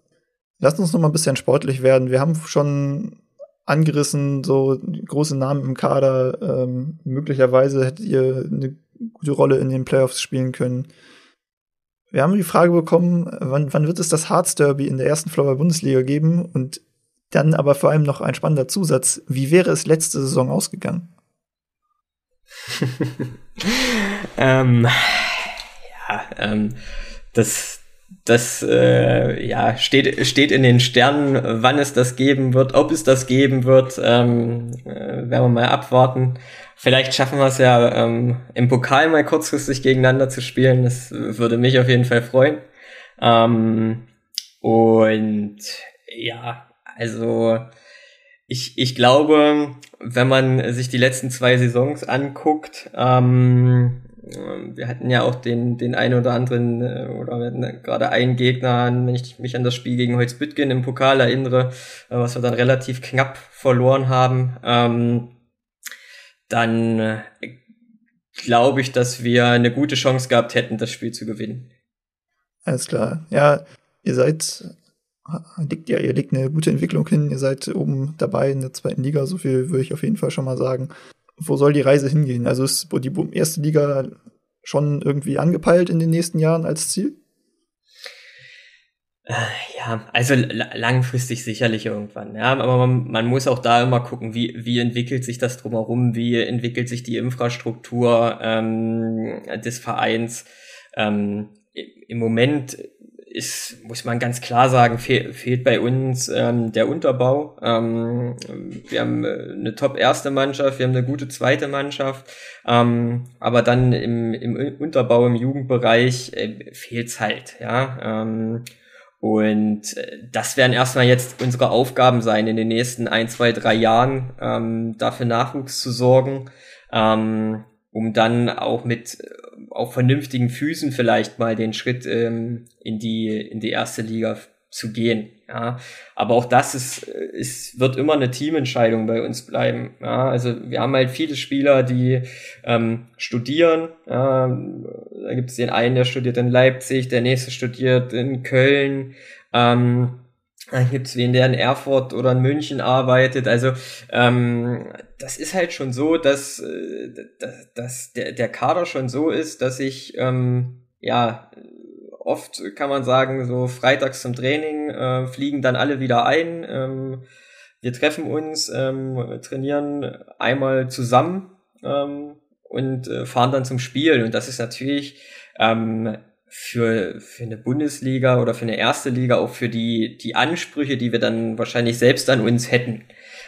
Lass uns noch mal ein bisschen sportlich werden. Wir haben schon angerissen, so große Namen im Kader. Ähm, möglicherweise hättet ihr eine gute Rolle in den Playoffs spielen können. Wir haben die Frage bekommen, wann, wann wird es das Harz Derby in der ersten Flower Bundesliga geben? Und dann aber vor allem noch ein spannender Zusatz. Wie wäre es letzte Saison ausgegangen? ähm, ja, ähm, das, das äh, ja, steht, steht in den Sternen, wann es das geben wird, ob es das geben wird, ähm, äh, werden wir mal abwarten. Vielleicht schaffen wir es ja ähm, im Pokal mal kurzfristig gegeneinander zu spielen. Das würde mich auf jeden Fall freuen. Ähm, und ja, also ich, ich glaube, wenn man sich die letzten zwei Saisons anguckt, ähm, wir hatten ja auch den, den einen oder anderen, äh, oder wir hatten gerade einen Gegner, wenn ich mich an das Spiel gegen Holzbüttgen im Pokal erinnere, äh, was wir dann relativ knapp verloren haben, ähm, dann äh, glaube ich, dass wir eine gute Chance gehabt hätten, das Spiel zu gewinnen. Alles klar. Ja, ihr seid, liegt ja, ihr legt eine gute Entwicklung hin, ihr seid oben dabei in der zweiten Liga, so viel würde ich auf jeden Fall schon mal sagen wo soll die Reise hingehen? Also ist die erste Liga schon irgendwie angepeilt in den nächsten Jahren als Ziel? Äh, ja, also langfristig sicherlich irgendwann. Ja, aber man, man, muss auch da immer gucken, wie, wie entwickelt sich das drumherum, wie entwickelt sich die Infrastruktur ähm, des Vereins. Ähm, Im Moment ist, muss man ganz klar sagen, fehl, fehlt bei uns ähm, der Unterbau. Ähm, wir haben äh, eine top erste Mannschaft, wir haben eine gute zweite Mannschaft, ähm, aber dann im, im Unterbau, im Jugendbereich äh, fehlt's halt, ja. Ähm, und äh, das werden erstmal jetzt unsere Aufgaben sein, in den nächsten ein, zwei, drei Jahren ähm, dafür Nachwuchs zu sorgen, ähm, um dann auch mit auf vernünftigen Füßen vielleicht mal den Schritt ähm, in die in die erste Liga zu gehen. Ja, aber auch das ist, ist wird immer eine Teamentscheidung bei uns bleiben. Ja, also wir haben halt viele Spieler, die ähm, studieren. Ja, da gibt es den einen, der studiert in Leipzig, der nächste studiert in Köln. Ähm, dann gibt's wen, der in Erfurt oder in München arbeitet. Also ähm, das ist halt schon so, dass, äh, dass, dass der, der Kader schon so ist, dass ich ähm, ja oft kann man sagen, so freitags zum Training äh, fliegen dann alle wieder ein. Ähm, wir treffen uns, ähm, trainieren einmal zusammen ähm, und äh, fahren dann zum Spiel. Und das ist natürlich ähm, für, für eine Bundesliga oder für eine erste Liga, auch für die, die Ansprüche, die wir dann wahrscheinlich selbst an uns hätten,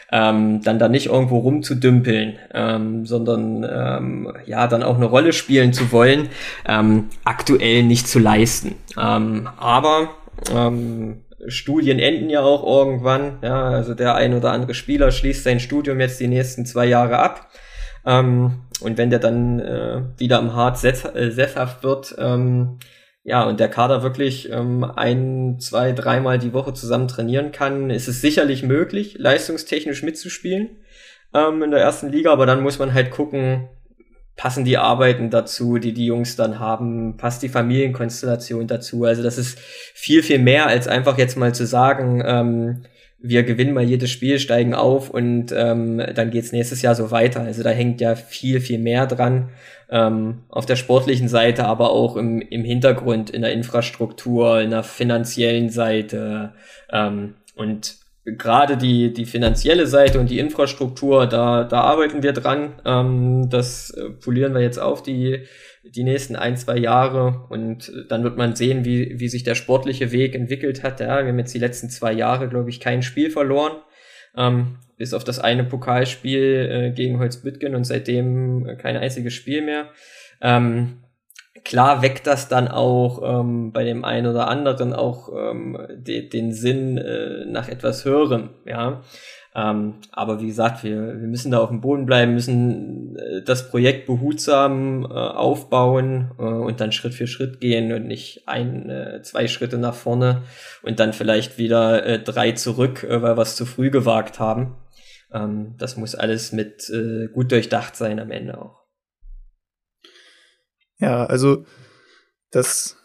ähm, dann da nicht irgendwo rumzudümpeln, ähm, sondern ähm, ja, dann auch eine Rolle spielen zu wollen, ähm, aktuell nicht zu leisten. Ähm, aber ähm, Studien enden ja auch irgendwann. Ja, also der ein oder andere Spieler schließt sein Studium jetzt die nächsten zwei Jahre ab. Ähm, und wenn der dann äh, wieder am Hart äh, sesshaft wird, ähm, ja, und der Kader wirklich ähm, ein, zwei, dreimal die Woche zusammen trainieren kann, ist es sicherlich möglich, leistungstechnisch mitzuspielen ähm, in der ersten Liga, aber dann muss man halt gucken, passen die Arbeiten dazu, die die Jungs dann haben, passt die Familienkonstellation dazu. Also das ist viel, viel mehr als einfach jetzt mal zu sagen, ähm, wir gewinnen mal jedes Spiel, steigen auf und ähm, dann geht's nächstes Jahr so weiter. Also da hängt ja viel, viel mehr dran. Ähm, auf der sportlichen Seite, aber auch im, im Hintergrund, in der Infrastruktur, in der finanziellen Seite. Ähm, und gerade die, die finanzielle Seite und die Infrastruktur, da, da arbeiten wir dran. Ähm, das äh, polieren wir jetzt auf die, die nächsten ein, zwei Jahre und dann wird man sehen, wie, wie sich der sportliche Weg entwickelt hat. Ja, wir haben jetzt die letzten zwei Jahre, glaube ich, kein Spiel verloren. Ähm, bis auf das eine Pokalspiel äh, gegen Holzbüttgen und seitdem kein einziges Spiel mehr. Ähm, klar weckt das dann auch ähm, bei dem einen oder anderen auch ähm, de den Sinn äh, nach etwas Höherem, ja. Ähm, aber wie gesagt, wir, wir müssen da auf dem Boden bleiben, müssen äh, das Projekt behutsam äh, aufbauen äh, und dann Schritt für Schritt gehen und nicht ein, äh, zwei Schritte nach vorne und dann vielleicht wieder äh, drei zurück, äh, weil wir es zu früh gewagt haben. Ähm, das muss alles mit gut durchdacht sein am Ende auch. Ja, also das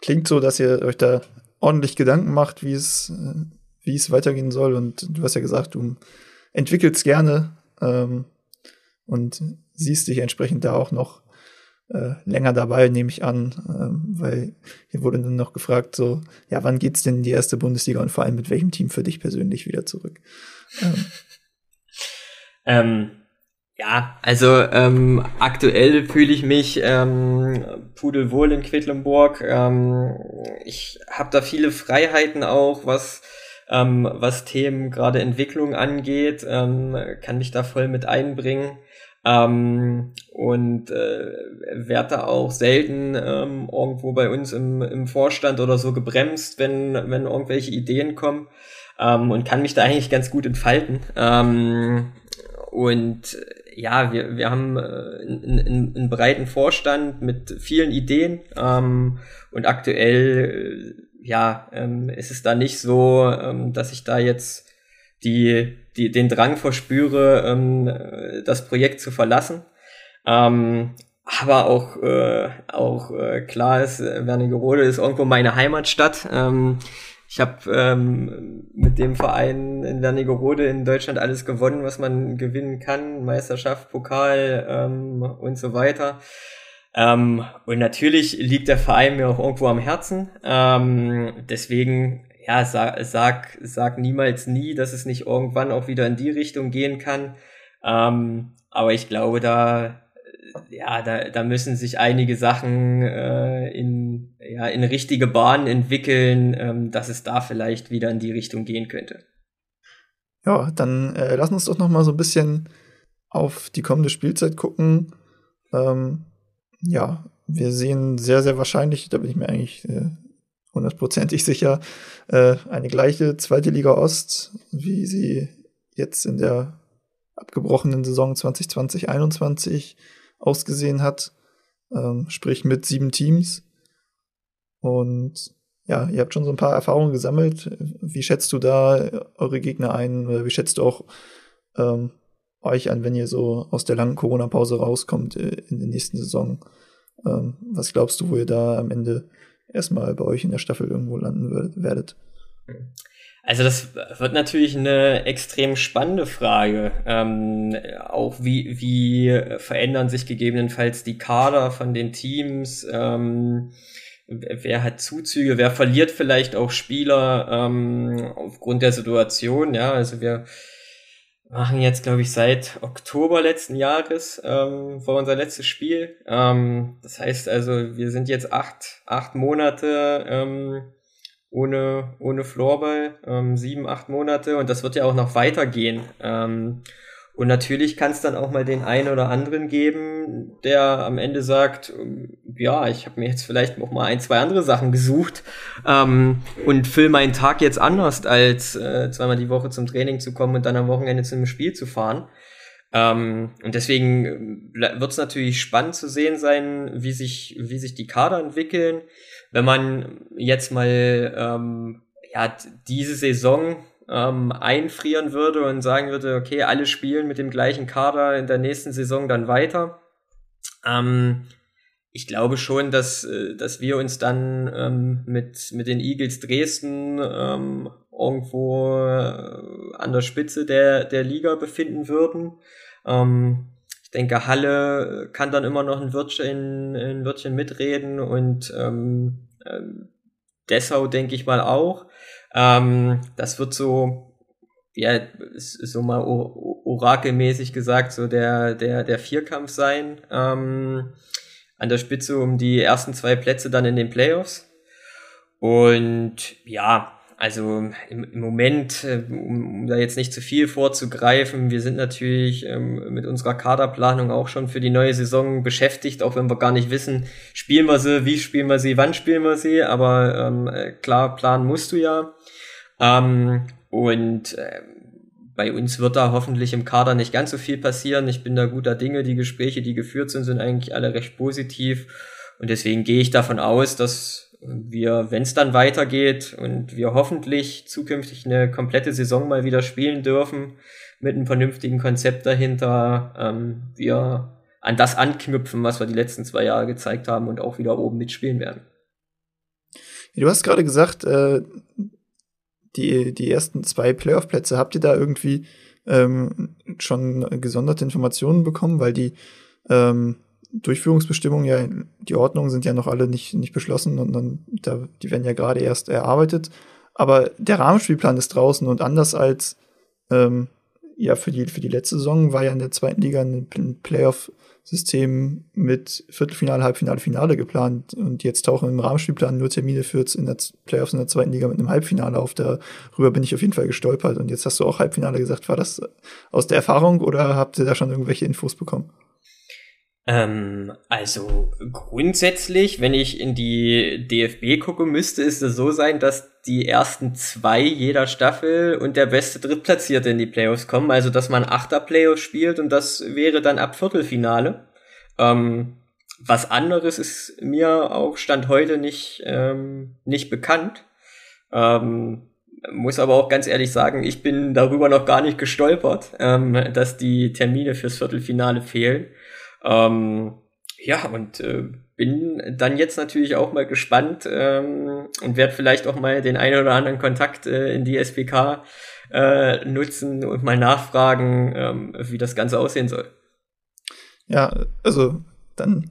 klingt so, dass ihr euch da ordentlich Gedanken macht, wie es, wie es weitergehen soll. Und du hast ja gesagt, du entwickelst gerne ähm, und siehst dich entsprechend da auch noch äh, länger dabei, nehme ich an, ähm, weil hier wurde dann noch gefragt, so, ja, wann geht's denn in die erste Bundesliga und vor allem mit welchem Team für dich persönlich wieder zurück? Ähm. ähm ja, also ähm, aktuell fühle ich mich ähm, pudelwohl in Quedlinburg. Ähm, ich habe da viele Freiheiten auch, was ähm, was Themen gerade Entwicklung angeht, ähm, kann mich da voll mit einbringen. Ähm, und äh, werde da auch selten ähm, irgendwo bei uns im, im Vorstand oder so gebremst, wenn, wenn irgendwelche Ideen kommen ähm, und kann mich da eigentlich ganz gut entfalten. Ähm, und ja, wir, wir haben äh, einen, einen breiten Vorstand mit vielen Ideen ähm, und aktuell äh, ja, ähm, ist es da nicht so, ähm, dass ich da jetzt die, die, den Drang verspüre, ähm, das Projekt zu verlassen. Ähm, aber auch, äh, auch äh, klar ist, Wernigerode ist irgendwo meine Heimatstadt. Ähm, ich habe ähm, mit dem Verein in Wernigerode in Deutschland alles gewonnen, was man gewinnen kann. Meisterschaft, Pokal ähm, und so weiter. Ähm, und natürlich liegt der Verein mir auch irgendwo am Herzen. Ähm, deswegen, ja, sag, sag, sag niemals nie, dass es nicht irgendwann auch wieder in die Richtung gehen kann. Ähm, aber ich glaube, da ja, da, da müssen sich einige Sachen äh, in, ja, in richtige Bahnen entwickeln, ähm, dass es da vielleicht wieder in die Richtung gehen könnte. Ja, dann äh, lass uns doch noch mal so ein bisschen auf die kommende Spielzeit gucken. Ähm, ja, wir sehen sehr, sehr wahrscheinlich, da bin ich mir eigentlich äh, hundertprozentig sicher, äh, eine gleiche zweite Liga Ost, wie sie jetzt in der abgebrochenen Saison 2020-21 ausgesehen hat. Ähm, sprich mit sieben Teams. Und ja, ihr habt schon so ein paar Erfahrungen gesammelt. Wie schätzt du da eure Gegner ein? Oder wie schätzt du auch ähm, euch an, wenn ihr so aus der langen Corona-Pause rauskommt äh, in der nächsten Saison? Ähm, was glaubst du, wo ihr da am Ende erstmal bei euch in der Staffel irgendwo landen werdet? Also das wird natürlich eine extrem spannende Frage. Ähm, auch wie, wie verändern sich gegebenenfalls die Kader von den Teams? Ähm, wer hat Zuzüge? Wer verliert vielleicht auch Spieler ähm, aufgrund der Situation? Ja, also wir machen jetzt, glaube ich, seit Oktober letzten Jahres ähm, war unser letztes Spiel. Ähm, das heißt also, wir sind jetzt acht, acht Monate ähm, ohne, ohne Floorball, ähm, sieben, acht Monate und das wird ja auch noch weitergehen. Ähm, Und natürlich kann es dann auch mal den einen oder anderen geben, der am Ende sagt, ja, ich habe mir jetzt vielleicht noch mal ein, zwei andere Sachen gesucht ähm, und fülle meinen Tag jetzt anders, als äh, zweimal die Woche zum Training zu kommen und dann am Wochenende zum Spiel zu fahren. Ähm, und deswegen äh, wird es natürlich spannend zu sehen sein, wie sich, wie sich die Kader entwickeln. Wenn man jetzt mal ähm, ja, diese Saison ähm, einfrieren würde und sagen würde, okay, alle spielen mit dem gleichen Kader in der nächsten Saison dann weiter. Ähm, ich glaube schon, dass, äh, dass wir uns dann ähm, mit, mit den Eagles Dresden ähm, irgendwo äh, an der Spitze der, der Liga befinden würden. Ähm, ich denke, Halle kann dann immer noch ein Wörtchen, ein Wörtchen mitreden und ähm, ähm, Dessau denke ich mal auch. Ähm, das wird so, ja, so mal orakelmäßig gesagt, so der, der, der Vierkampf sein. Ähm, an der Spitze um die ersten zwei Plätze dann in den Playoffs. Und ja, also im, im Moment, äh, um, um, da jetzt nicht zu viel vorzugreifen, wir sind natürlich ähm, mit unserer Kaderplanung auch schon für die neue Saison beschäftigt, auch wenn wir gar nicht wissen, spielen wir sie, wie spielen wir sie, wann spielen wir sie, aber ähm, äh, klar, planen musst du ja. Ähm, und äh, bei uns wird da hoffentlich im Kader nicht ganz so viel passieren. Ich bin da guter Dinge. Die Gespräche, die geführt sind, sind eigentlich alle recht positiv. Und deswegen gehe ich davon aus, dass wir, wenn es dann weitergeht und wir hoffentlich zukünftig eine komplette Saison mal wieder spielen dürfen, mit einem vernünftigen Konzept dahinter, ähm, wir an das anknüpfen, was wir die letzten zwei Jahre gezeigt haben und auch wieder oben mitspielen werden. Du hast gerade gesagt, äh, die, die ersten zwei Playoff-Plätze, habt ihr da irgendwie ähm, schon gesonderte Informationen bekommen, weil die ähm, Durchführungsbestimmungen ja, die Ordnungen sind ja noch alle nicht, nicht beschlossen und dann, da, die werden ja gerade erst erarbeitet. Aber der Rahmenspielplan ist draußen und anders als ähm, ja für die, für die letzte Saison war ja in der zweiten Liga ein Playoff-System mit Viertelfinale, Halbfinale, Finale geplant und jetzt tauchen im Rahmenspielplan nur Termine für in der Playoffs in der zweiten Liga mit einem Halbfinale auf. Darüber bin ich auf jeden Fall gestolpert und jetzt hast du auch Halbfinale gesagt. War das aus der Erfahrung oder habt ihr da schon irgendwelche Infos bekommen? Ähm, also grundsätzlich, wenn ich in die DFB gucke, müsste es so sein, dass die ersten zwei jeder Staffel und der beste Drittplatzierte in die Playoffs kommen. Also dass man Achter Playoffs spielt und das wäre dann ab Viertelfinale. Ähm, was anderes ist mir auch Stand heute nicht, ähm, nicht bekannt. Ähm, muss aber auch ganz ehrlich sagen, ich bin darüber noch gar nicht gestolpert, ähm, dass die Termine fürs Viertelfinale fehlen. Ähm, ja, und äh, bin dann jetzt natürlich auch mal gespannt ähm, und werde vielleicht auch mal den einen oder anderen Kontakt äh, in die SPK äh, nutzen und mal nachfragen, ähm, wie das Ganze aussehen soll. Ja, also dann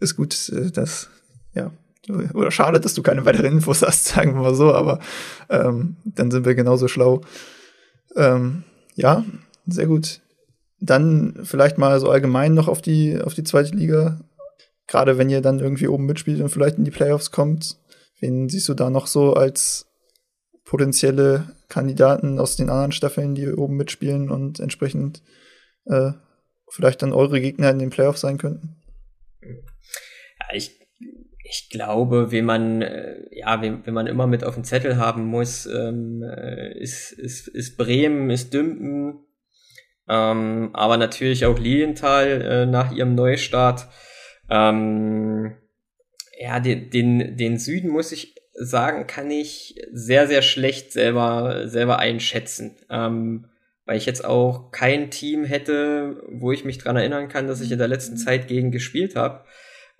ist gut, äh, dass, ja, oder schade, dass du keine weiteren Infos hast, sagen wir mal so, aber ähm, dann sind wir genauso schlau. Ähm, ja, sehr gut. Dann vielleicht mal so allgemein noch auf die, auf die zweite Liga. Gerade wenn ihr dann irgendwie oben mitspielt und vielleicht in die Playoffs kommt. Wen siehst du da noch so als potenzielle Kandidaten aus den anderen Staffeln, die oben mitspielen und entsprechend äh, vielleicht dann eure Gegner in den Playoffs sein könnten? Ja, ich, ich glaube, wenn man, äh, ja, wenn, wenn man immer mit auf dem Zettel haben muss, ähm, äh, ist, ist, ist Bremen, ist Dümpen, ähm, aber natürlich auch Lilienthal äh, nach ihrem Neustart. Ähm, ja, den, den, den Süden muss ich sagen, kann ich sehr, sehr schlecht selber, selber einschätzen. Ähm, weil ich jetzt auch kein Team hätte, wo ich mich dran erinnern kann, dass ich in der letzten Zeit gegen gespielt habe.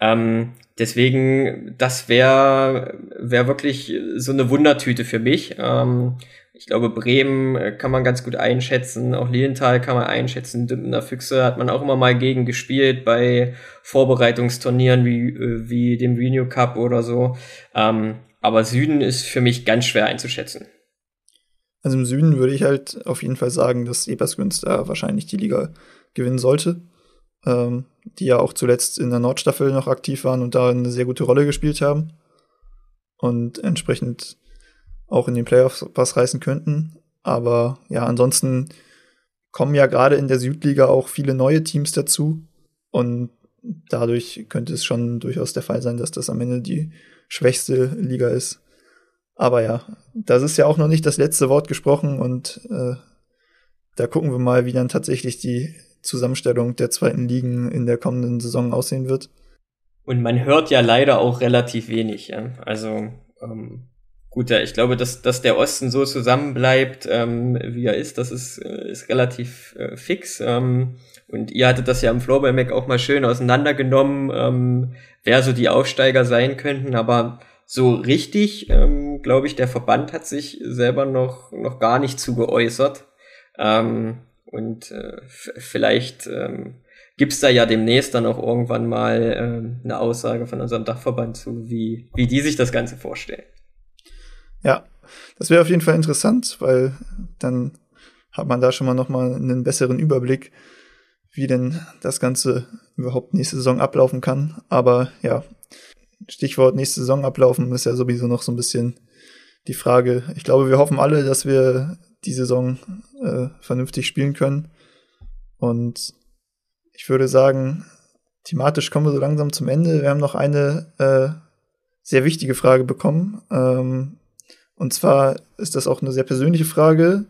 Ähm, deswegen, das wäre wär wirklich so eine Wundertüte für mich. Ähm, ich glaube, Bremen äh, kann man ganz gut einschätzen, auch Lilienthal kann man einschätzen, Dümpener Füchse hat man auch immer mal gegen gespielt bei Vorbereitungsturnieren wie, äh, wie dem Renew Cup oder so. Ähm, aber Süden ist für mich ganz schwer einzuschätzen. Also im Süden würde ich halt auf jeden Fall sagen, dass Ebersgrünz da wahrscheinlich die Liga gewinnen sollte. Ähm, die ja auch zuletzt in der Nordstaffel noch aktiv waren und da eine sehr gute Rolle gespielt haben. Und entsprechend auch in den Playoffs was reißen könnten. Aber ja, ansonsten kommen ja gerade in der Südliga auch viele neue Teams dazu. Und dadurch könnte es schon durchaus der Fall sein, dass das am Ende die schwächste Liga ist. Aber ja, das ist ja auch noch nicht das letzte Wort gesprochen und äh, da gucken wir mal, wie dann tatsächlich die Zusammenstellung der zweiten Ligen in der kommenden Saison aussehen wird. Und man hört ja leider auch relativ wenig. Ja? Also ähm, gut, ja, ich glaube, dass, dass der Osten so zusammenbleibt, ähm, wie er ist, das ist, äh, ist relativ äh, fix. Ähm, und ihr hattet das ja im Flow bei Mac auch mal schön auseinandergenommen, ähm, wer so die Aufsteiger sein könnten. Aber so richtig, ähm, glaube ich, der Verband hat sich selber noch, noch gar nicht zu geäußert. Ähm, und äh, vielleicht ähm, gibt es da ja demnächst dann auch irgendwann mal ähm, eine Aussage von unserem Dachverband zu, wie, wie die sich das Ganze vorstellen. Ja, das wäre auf jeden Fall interessant, weil dann hat man da schon mal noch mal einen besseren Überblick, wie denn das Ganze überhaupt nächste Saison ablaufen kann. Aber ja, Stichwort nächste Saison ablaufen ist ja sowieso noch so ein bisschen die Frage. Ich glaube, wir hoffen alle, dass wir die Saison äh, vernünftig spielen können. Und ich würde sagen, thematisch kommen wir so langsam zum Ende. Wir haben noch eine äh, sehr wichtige Frage bekommen. Ähm, und zwar ist das auch eine sehr persönliche Frage,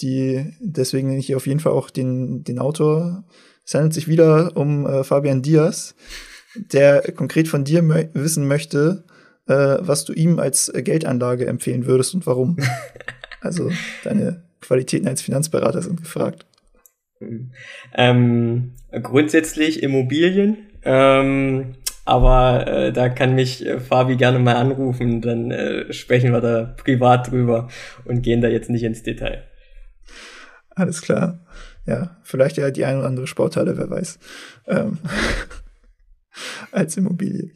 die deswegen nenne ich hier auf jeden Fall auch den, den Autor. Es handelt sich wieder um äh, Fabian Diaz, der konkret von dir mö wissen möchte, äh, was du ihm als Geldanlage empfehlen würdest und warum. also deine Qualitäten als Finanzberater sind gefragt. Ähm, grundsätzlich Immobilien, ähm, aber äh, da kann mich äh, Fabi gerne mal anrufen, dann äh, sprechen wir da privat drüber und gehen da jetzt nicht ins Detail. Alles klar. Ja, vielleicht ja die ein oder andere Sporthalle, wer weiß. Ähm, als Immobilie.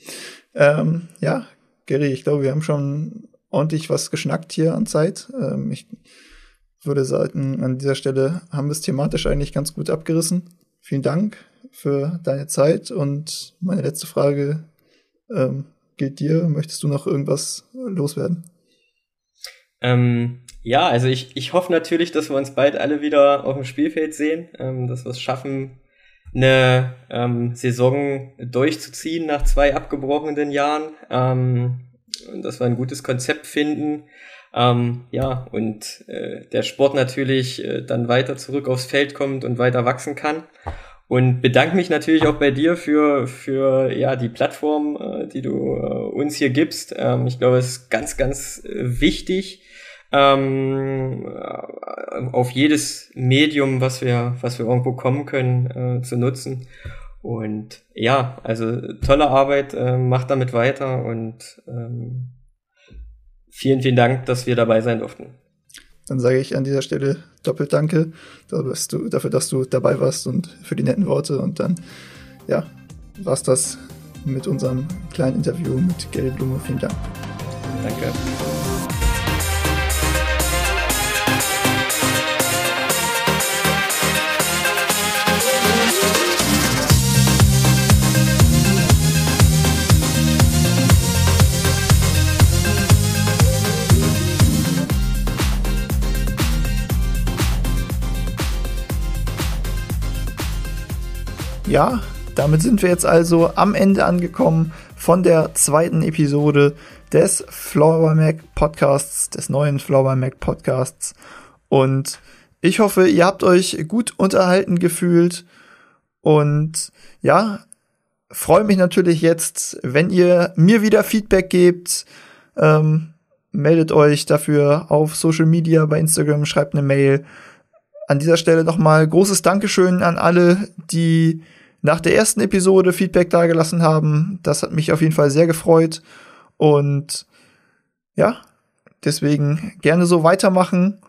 Ähm, ja, Gary, ich glaube, wir haben schon ordentlich was geschnackt hier an Zeit. Ähm, ich würde sagen, an dieser Stelle haben wir es thematisch eigentlich ganz gut abgerissen. Vielen Dank für deine Zeit und meine letzte Frage ähm, gilt dir. Möchtest du noch irgendwas loswerden? Ähm, ja, also ich, ich hoffe natürlich, dass wir uns bald alle wieder auf dem Spielfeld sehen, ähm, dass wir es schaffen, eine ähm, Saison durchzuziehen nach zwei abgebrochenen Jahren, ähm, dass wir ein gutes Konzept finden. Ähm, ja, und äh, der Sport natürlich äh, dann weiter zurück aufs Feld kommt und weiter wachsen kann. Und bedanke mich natürlich auch bei dir für, für ja, die Plattform, äh, die du äh, uns hier gibst. Ähm, ich glaube, es ist ganz, ganz äh, wichtig, ähm, auf jedes Medium, was wir, was wir irgendwo kommen können, äh, zu nutzen. Und ja, also tolle Arbeit, äh, macht damit weiter und ähm, vielen, vielen Dank, dass wir dabei sein durften. Dann sage ich an dieser Stelle doppelt Danke dafür, dass du dabei warst und für die netten Worte. Und dann, ja, war's das mit unserem kleinen Interview mit Gary Blume. Vielen Dank. Danke. Ja, damit sind wir jetzt also am Ende angekommen von der zweiten Episode des Flower Mac Podcasts, des neuen Flower Mac Podcasts. Und ich hoffe, ihr habt euch gut unterhalten gefühlt. Und ja, freue mich natürlich jetzt, wenn ihr mir wieder Feedback gebt. Ähm, meldet euch dafür auf Social Media, bei Instagram, schreibt eine Mail. An dieser Stelle nochmal großes Dankeschön an alle, die nach der ersten Episode Feedback dagelassen haben. Das hat mich auf jeden Fall sehr gefreut. Und ja, deswegen gerne so weitermachen.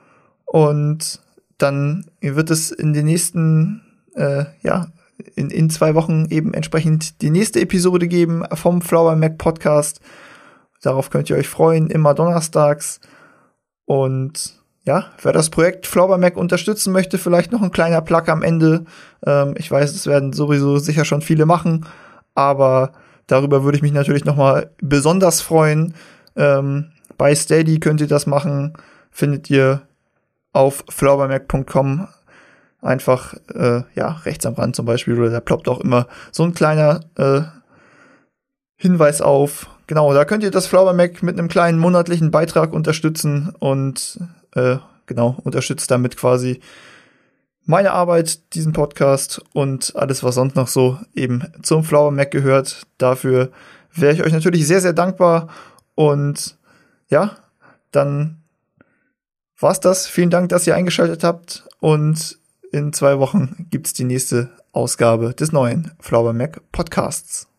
Und dann wird es in den nächsten, äh, ja, in, in zwei Wochen eben entsprechend die nächste Episode geben vom Flower Mac Podcast. Darauf könnt ihr euch freuen, immer donnerstags. Und ja, wer das Projekt Flower Mac unterstützen möchte, vielleicht noch ein kleiner Plug am Ende. Ähm, ich weiß, es werden sowieso sicher schon viele machen, aber darüber würde ich mich natürlich noch mal besonders freuen. Ähm, bei Steady könnt ihr das machen, findet ihr auf flowermac.com einfach äh, ja rechts am Rand zum Beispiel oder da ploppt auch immer so ein kleiner äh, Hinweis auf. Genau, da könnt ihr das Flower Mac mit einem kleinen monatlichen Beitrag unterstützen und äh, genau unterstützt damit quasi meine Arbeit, diesen Podcast und alles, was sonst noch so eben zum Flower Mac gehört. Dafür wäre ich euch natürlich sehr, sehr dankbar. Und ja, dann war's das. Vielen Dank, dass ihr eingeschaltet habt. Und in zwei Wochen gibt's die nächste Ausgabe des neuen Flower Mac Podcasts.